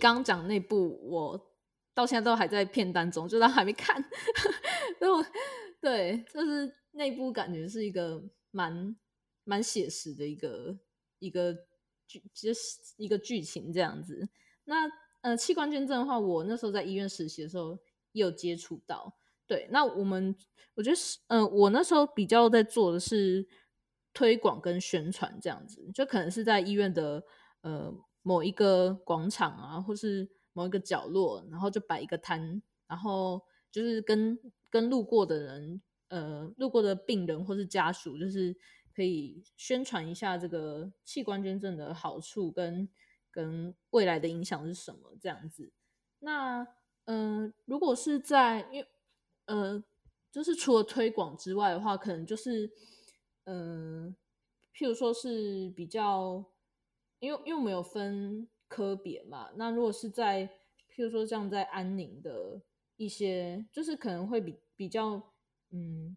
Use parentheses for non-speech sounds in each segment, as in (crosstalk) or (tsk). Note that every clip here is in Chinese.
刚刚讲那部，我到现在都还在片单中，就是还没看。(laughs) 就对，就是那部感觉是一个蛮蛮写实的一个一个剧，就是一个剧情这样子。那呃，器官捐赠的话，我那时候在医院实习的时候也有接触到。对，那我们我觉得是，呃，我那时候比较在做的是推广跟宣传这样子，就可能是在医院的呃某一个广场啊，或是某一个角落，然后就摆一个摊，然后就是跟跟路过的人，呃，路过的病人或是家属，就是可以宣传一下这个器官捐赠的好处跟跟未来的影响是什么这样子。那嗯，如果是在因为呃，就是除了推广之外的话，可能就是，嗯，譬如说是比较，因为因为我们有分科别嘛，那如果是在譬如说像在安宁的一些，就是可能会比比较，嗯，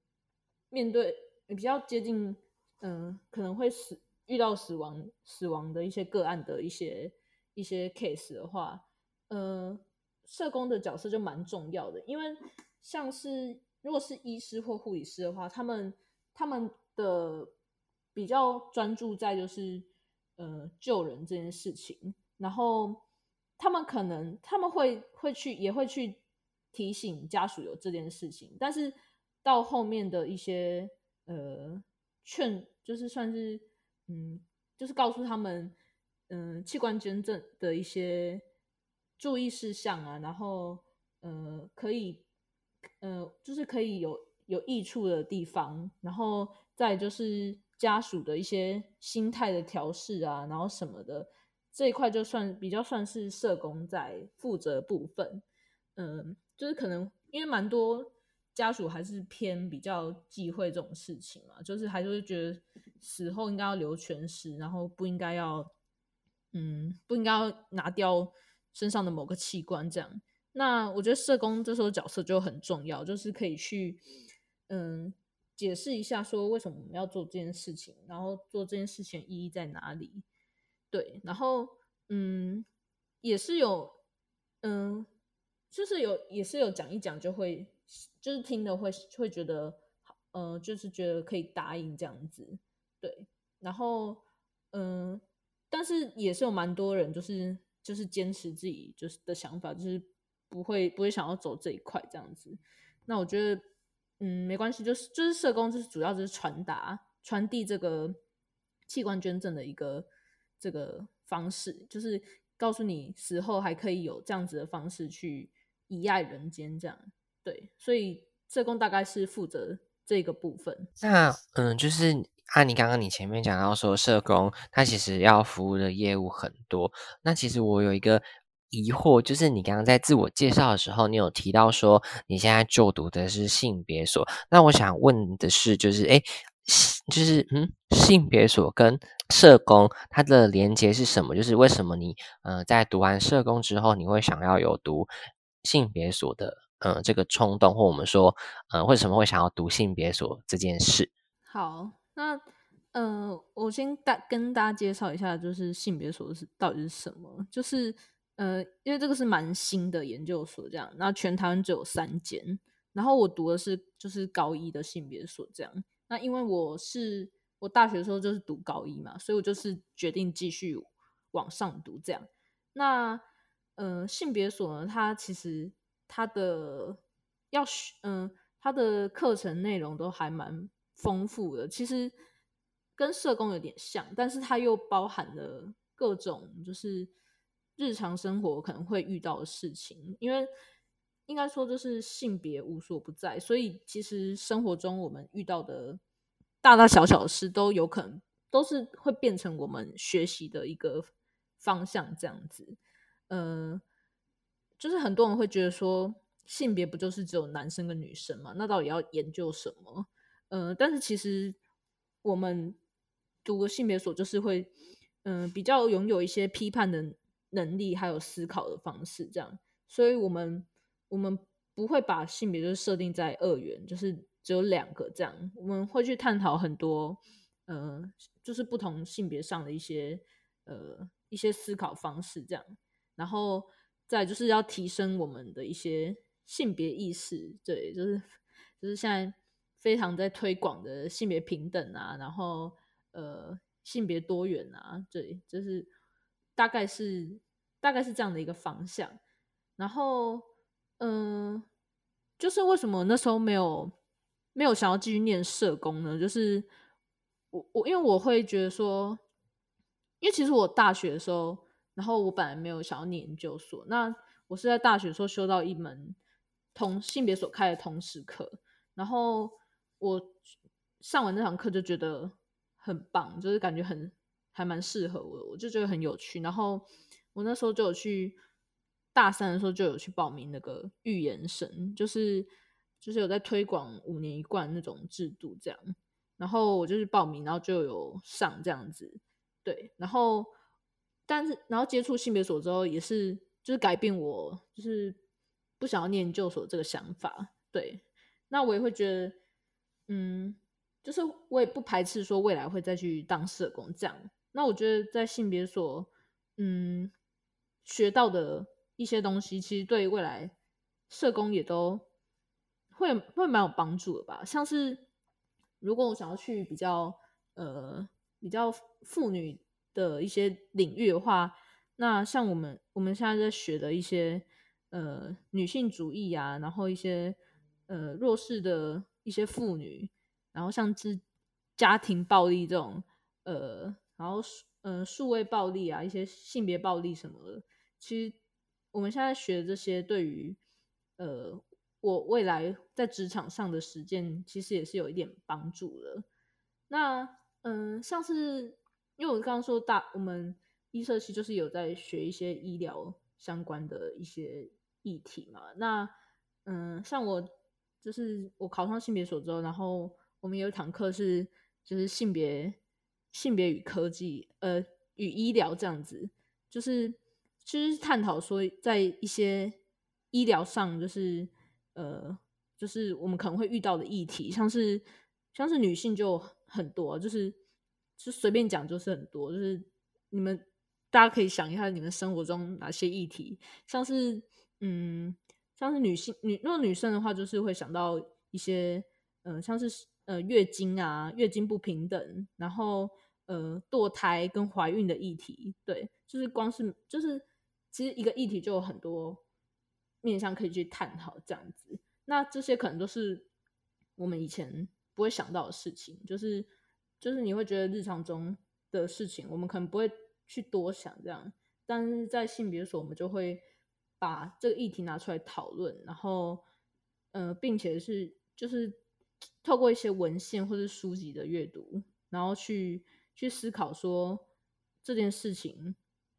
面对比较接近，嗯，可能会死遇到死亡死亡的一些个案的一些一些 case 的话，呃，社工的角色就蛮重要的，因为。像是如果是医师或护理师的话，他们他们的比较专注在就是呃救人这件事情，然后他们可能他们会会去也会去提醒家属有这件事情，但是到后面的一些呃劝就是算是嗯就是告诉他们嗯器官捐赠的一些注意事项啊，然后呃可以。呃，就是可以有有益处的地方，然后再就是家属的一些心态的调试啊，然后什么的这一块就算比较算是社工在负责部分。嗯，就是可能因为蛮多家属还是偏比较忌讳这种事情嘛，就是还是会觉得死后应该要留全尸，然后不应该要嗯不应该要拿掉身上的某个器官这样。那我觉得社工这时候角色就很重要，就是可以去嗯解释一下说为什么我们要做这件事情，然后做这件事情意义在哪里？对，然后嗯也是有嗯就是有也是有讲一讲就会就是听的会会觉得呃就是觉得可以答应这样子，对，然后嗯但是也是有蛮多人就是就是坚持自己就是的想法，就是。不会不会想要走这一块这样子，那我觉得嗯没关系，就是就是社工就是主要就是传达传递这个器官捐赠的一个这个方式，就是告诉你死后还可以有这样子的方式去遗爱人间这样，对，所以社工大概是负责这个部分。那嗯，就是按你刚刚你前面讲到说社工他其实要服务的业务很多，那其实我有一个。疑惑就是你刚刚在自我介绍的时候，你有提到说你现在就读的是性别所。那我想问的是，就是哎，就是嗯，性别所跟社工它的连接是什么？就是为什么你呃在读完社工之后，你会想要有读性别所的呃这个冲动，或我们说呃为什么会想要读性别所这件事？好，那呃我先大跟大家介绍一下，就是性别所是到底是什么，就是。呃，因为这个是蛮新的研究所，这样，那全台湾只有三间，然后我读的是就是高一的性别所，这样，那因为我是我大学的时候就是读高一嘛，所以我就是决定继续往上读，这样，那呃性别所呢，它其实它的要学嗯它的课程内容都还蛮丰富的，其实跟社工有点像，但是它又包含了各种就是。日常生活可能会遇到的事情，因为应该说就是性别无所不在，所以其实生活中我们遇到的大大小小的事都有可能都是会变成我们学习的一个方向。这样子，呃，就是很多人会觉得说性别不就是只有男生跟女生嘛？那到底要研究什么？呃，但是其实我们读个性别所就是会，嗯，比较拥有一些批判的。能力还有思考的方式，这样，所以我们我们不会把性别就是设定在二元，就是只有两个这样，我们会去探讨很多，呃，就是不同性别上的一些呃一些思考方式，这样。然后再就是要提升我们的一些性别意识，对，就是就是现在非常在推广的性别平等啊，然后呃性别多元啊，对，就是大概是大概是这样的一个方向。然后嗯，就是为什么那时候没有没有想要继续念社工呢？就是我我因为我会觉得说，因为其实我大学的时候。然后我本来没有想要念研究所，那我是在大学时候修到一门同性别所开的通识课，然后我上完那堂课就觉得很棒，就是感觉很还蛮适合我，我就觉得很有趣。然后我那时候就有去大三的时候就有去报名那个预言生，就是就是有在推广五年一贯那种制度这样，然后我就去报名，然后就有上这样子，对，然后。但是，然后接触性别所之后，也是就是改变我，就是不想要念研究所这个想法。对，那我也会觉得，嗯，就是我也不排斥说未来会再去当社工这样。那我觉得在性别所，嗯，学到的一些东西，其实对未来社工也都会会蛮有帮助的吧。像是如果我想要去比较呃比较妇女。的一些领域的话，那像我们我们现在在学的一些呃女性主义啊，然后一些呃弱势的一些妇女，然后像之家庭暴力这种呃，然后呃数位暴力啊，一些性别暴力什么的，其实我们现在学这些，对于呃我未来在职场上的实践，其实也是有一点帮助的。那嗯，像是。因为我刚刚说大，我们医社系就是有在学一些医疗相关的一些议题嘛。那嗯，像我就是我考上性别所之后，然后我们有一堂课是就是性别性别与科技，呃，与医疗这样子，就是就是探讨说在一些医疗上，就是呃，就是我们可能会遇到的议题，像是像是女性就很多，就是。就随便讲就是很多，就是你们大家可以想一下，你们生活中哪些议题，像是嗯，像是女性女，如果女生的话，就是会想到一些嗯，像是呃月经啊，月经不平等，然后呃堕胎跟怀孕的议题，对，就是光是就是其实一个议题就有很多面向可以去探讨这样子，那这些可能都是我们以前不会想到的事情，就是。就是你会觉得日常中的事情，我们可能不会去多想这样，但是在性别所，我们就会把这个议题拿出来讨论，然后，呃，并且是就是 (tsk) 透过一些文献或者书籍的阅读，然后去去思考说这件事情，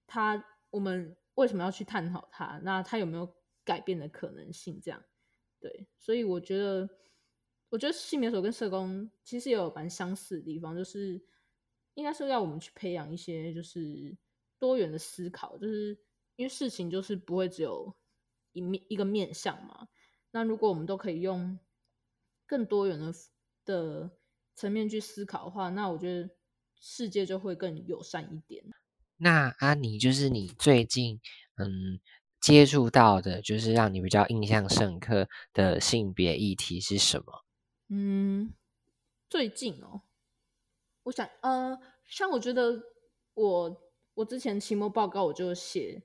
它我们为什么要去探讨它？那它有没有改变的可能性？这样，对，所以我觉得。我觉得性别所跟社工其实也有蛮相似的地方，就是应该是要我们去培养一些就是多元的思考，就是因为事情就是不会只有一面一个面向嘛。那如果我们都可以用更多元的的层面去思考的话，那我觉得世界就会更友善一点。那阿妮，就是你最近嗯接触到的，就是让你比较印象深刻的性别议题是什么？嗯，最近哦，我想，呃，像我觉得我我之前期末报告我就写，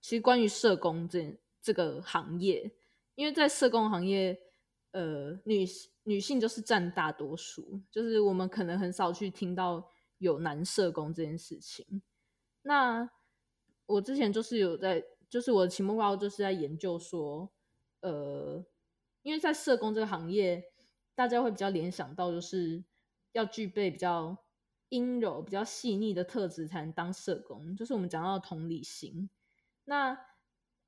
其实关于社工这这个行业，因为在社工行业，呃，女女性就是占大多数，就是我们可能很少去听到有男社工这件事情。那我之前就是有在，就是我的期末报告就是在研究说，呃，因为在社工这个行业。大家会比较联想到，就是要具备比较阴柔、比较细腻的特质才能当社工，就是我们讲到同理心。那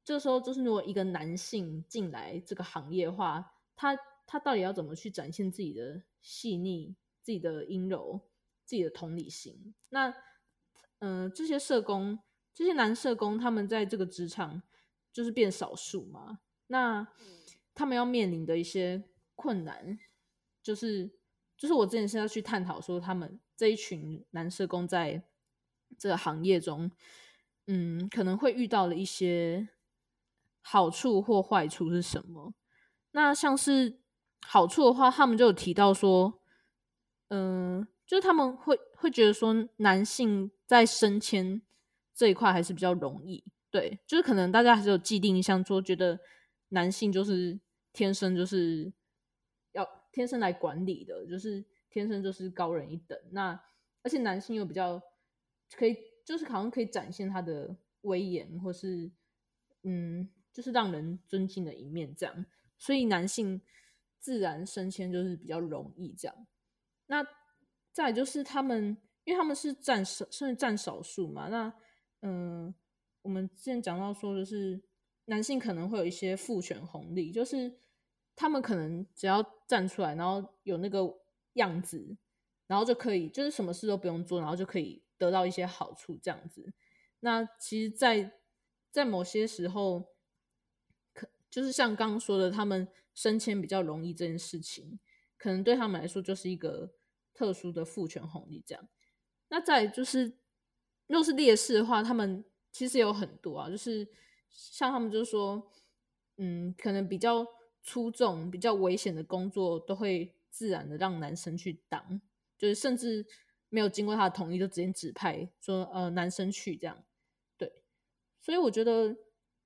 这时候，就是如果一个男性进来这个行业的话，他他到底要怎么去展现自己的细腻、自己的阴柔、自己的同理心？那嗯，这些社工、这些男社工，他们在这个职场就是变少数嘛？那他们要面临的一些困难。就是，就是我之前是要去探讨说，他们这一群男社工在这个行业中，嗯，可能会遇到了一些好处或坏处是什么？那像是好处的话，他们就有提到说，嗯，就是他们会会觉得说，男性在升迁这一块还是比较容易。对，就是可能大家还是有既定印象，说觉得男性就是天生就是要天生来管理的，就是天生就是高人一等。那而且男性又比较可以，就是好像可以展现他的威严，或是嗯，就是让人尊敬的一面这样。所以男性自然升迁就是比较容易这样。那再就是他们，因为他们是占少，甚至占少数嘛。那嗯。我们之前讲到说，就是男性可能会有一些父权红利，就是他们可能只要站出来，然后有那个样子，然后就可以，就是什么事都不用做，然后就可以得到一些好处，这样子。那其实，在在某些时候，可就是像刚刚说的，他们升迁比较容易这件事情，可能对他们来说就是一个特殊的父权红利。这样，那再就是，若是劣势的话，他们。其实有很多啊，就是像他们就是说，嗯，可能比较出众、比较危险的工作，都会自然的让男生去当，就是甚至没有经过他的同意就直接指派说，呃，男生去这样。对，所以我觉得，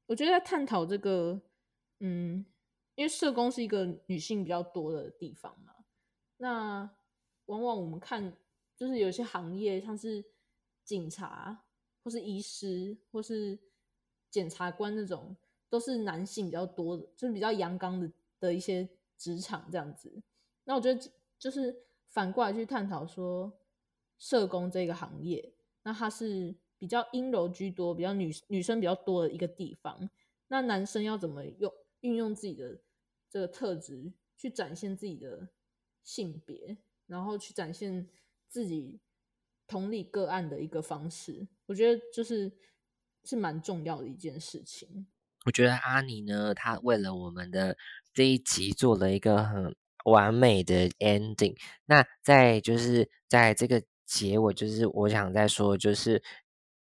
我觉得在探讨这个，嗯，因为社工是一个女性比较多的地方嘛，那往往我们看，就是有些行业像是警察。或是医师，或是检察官那种，都是男性比较多的，就是比较阳刚的的一些职场这样子。那我觉得就是反过来去探讨说，社工这个行业，那它是比较阴柔居多，比较女女生比较多的一个地方。那男生要怎么用运用自己的这个特质，去展现自己的性别，然后去展现自己。同理个案的一个方式，我觉得就是是蛮重要的一件事情。我觉得阿尼呢，他为了我们的这一集做了一个很完美的 ending。那在就是在这个结尾，就是我想再说，就是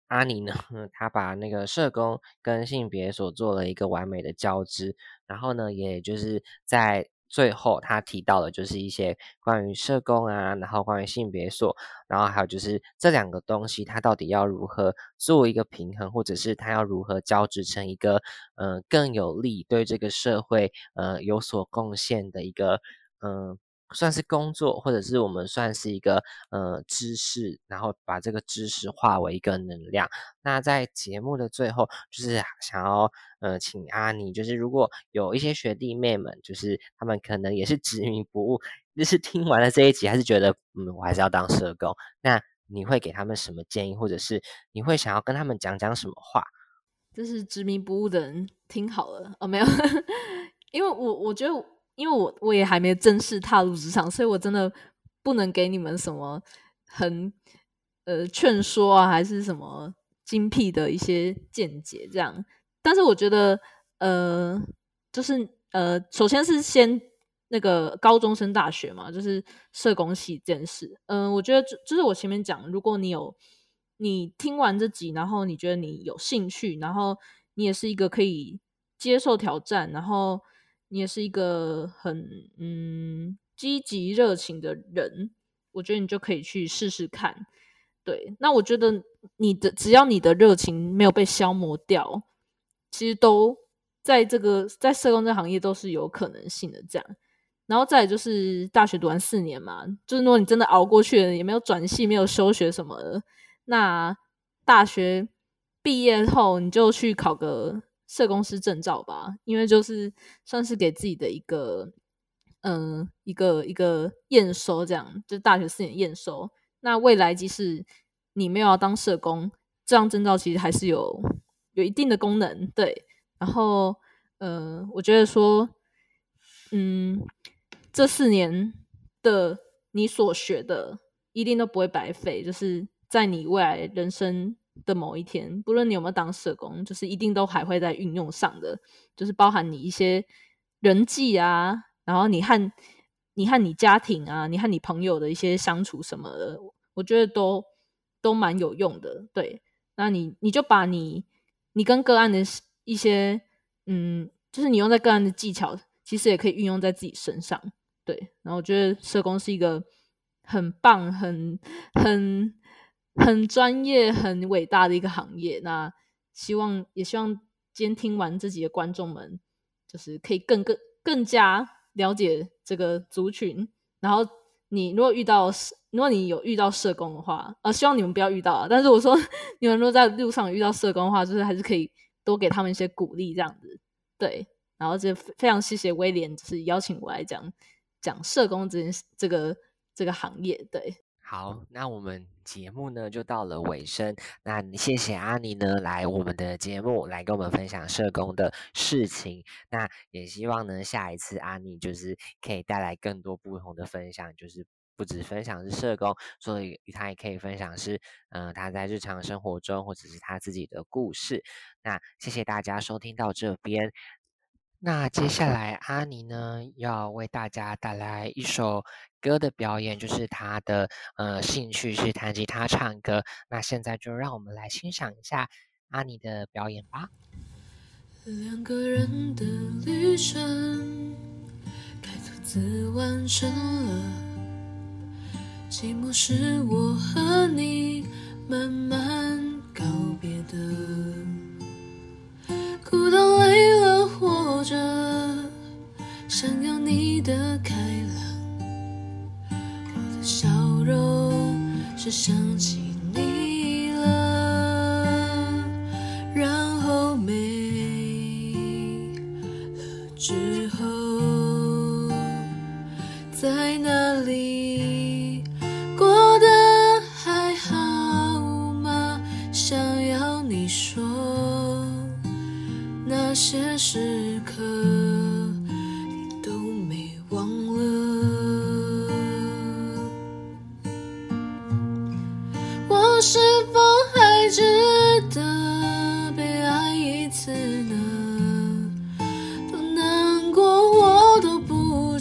阿尼呢，(laughs) 他把那个社工跟性别所做了一个完美的交织，然后呢，也就是在。最后，他提到的就是一些关于社工啊，然后关于性别所，然后还有就是这两个东西，它到底要如何做一个平衡，或者是它要如何交织成一个呃更有利对这个社会呃有所贡献的一个嗯。算是工作，或者是我们算是一个呃知识，然后把这个知识化为一个能量。那在节目的最后，就是想要呃请阿尼，就是如果有一些学弟妹们，就是他们可能也是执迷不悟，就是 (laughs) 听完了这一集，还是觉得嗯我还是要当社工，那你会给他们什么建议，或者是你会想要跟他们讲讲什么话？就是执迷不悟的人听好了哦，没有，(laughs) 因为我我觉得。因为我我也还没正式踏入职场，所以我真的不能给你们什么很呃劝说啊，还是什么精辟的一些见解这样。但是我觉得呃，就是呃，首先是先那个高中生大学嘛，就是社工系这件事。嗯，我觉得就就是我前面讲，如果你有你听完这集，然后你觉得你有兴趣，然后你也是一个可以接受挑战，然后。你也是一个很嗯积极热情的人，我觉得你就可以去试试看。对，那我觉得你的只要你的热情没有被消磨掉，其实都在这个在社工这行业都是有可能性的。这样，然后再就是大学读完四年嘛，就是如果你真的熬过去了，也没有转系，没有休学什么的，那大学毕业后你就去考个。社工师证照吧，因为就是算是给自己的一个，嗯，一个一个验收，这样就大学四年验收。那未来即使你没有要当社工，这张证照其实还是有有一定的功能，对。然后，呃，我觉得说，嗯，这四年的你所学的一定都不会白费，就是在你未来人生。的某一天，不论你有没有当社工，就是一定都还会在运用上的，就是包含你一些人际啊，然后你和你和你家庭啊，你和你朋友的一些相处什么的，我觉得都都蛮有用的。对，那你你就把你你跟个案的一些嗯，就是你用在个案的技巧，其实也可以运用在自己身上。对，然后我觉得社工是一个很棒、很很很专业、很伟大的一个行业。那希望也希望今天听完这集的观众们，就是可以更更更加了解这个族群。然后你如果遇到，如果你有遇到社工的话，呃，希望你们不要遇到啊。但是我说，你们如果在路上遇到社工的话，就是还是可以多给他们一些鼓励，这样子。对，然后就非常谢谢威廉，就是邀请我来讲。讲社工这件事，这个这个行业，对，好，那我们节目呢就到了尾声。那谢谢阿妮呢来我们的节目来跟我们分享社工的事情。那也希望呢下一次阿妮就是可以带来更多不同的分享，就是不止分享是社工，所以他也可以分享是嗯他在日常生活中或者是他自己的故事。那谢谢大家收听到这边。那接下来，阿尼呢要为大家带来一首歌的表演，就是他的呃兴趣是弹吉他唱歌。那现在就让我们来欣赏一下阿尼的表演吧。两个人的旅程，该独自完成了。寂寞是我和你慢慢告别的。孤单累了，活着，想要你的开朗。我的笑容是想起你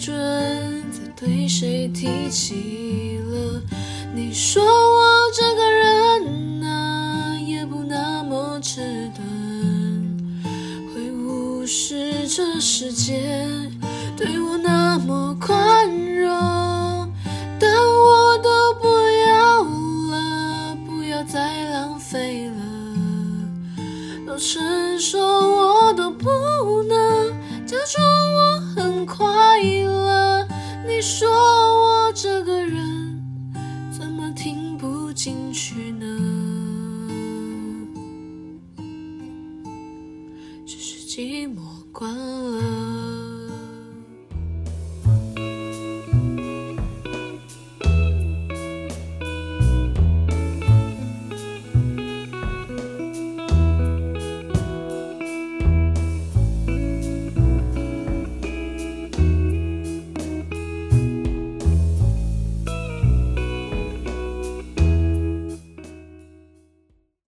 准再对谁提起了。你说我这个人啊，也不那么迟钝。会无视这世界对我那么 과.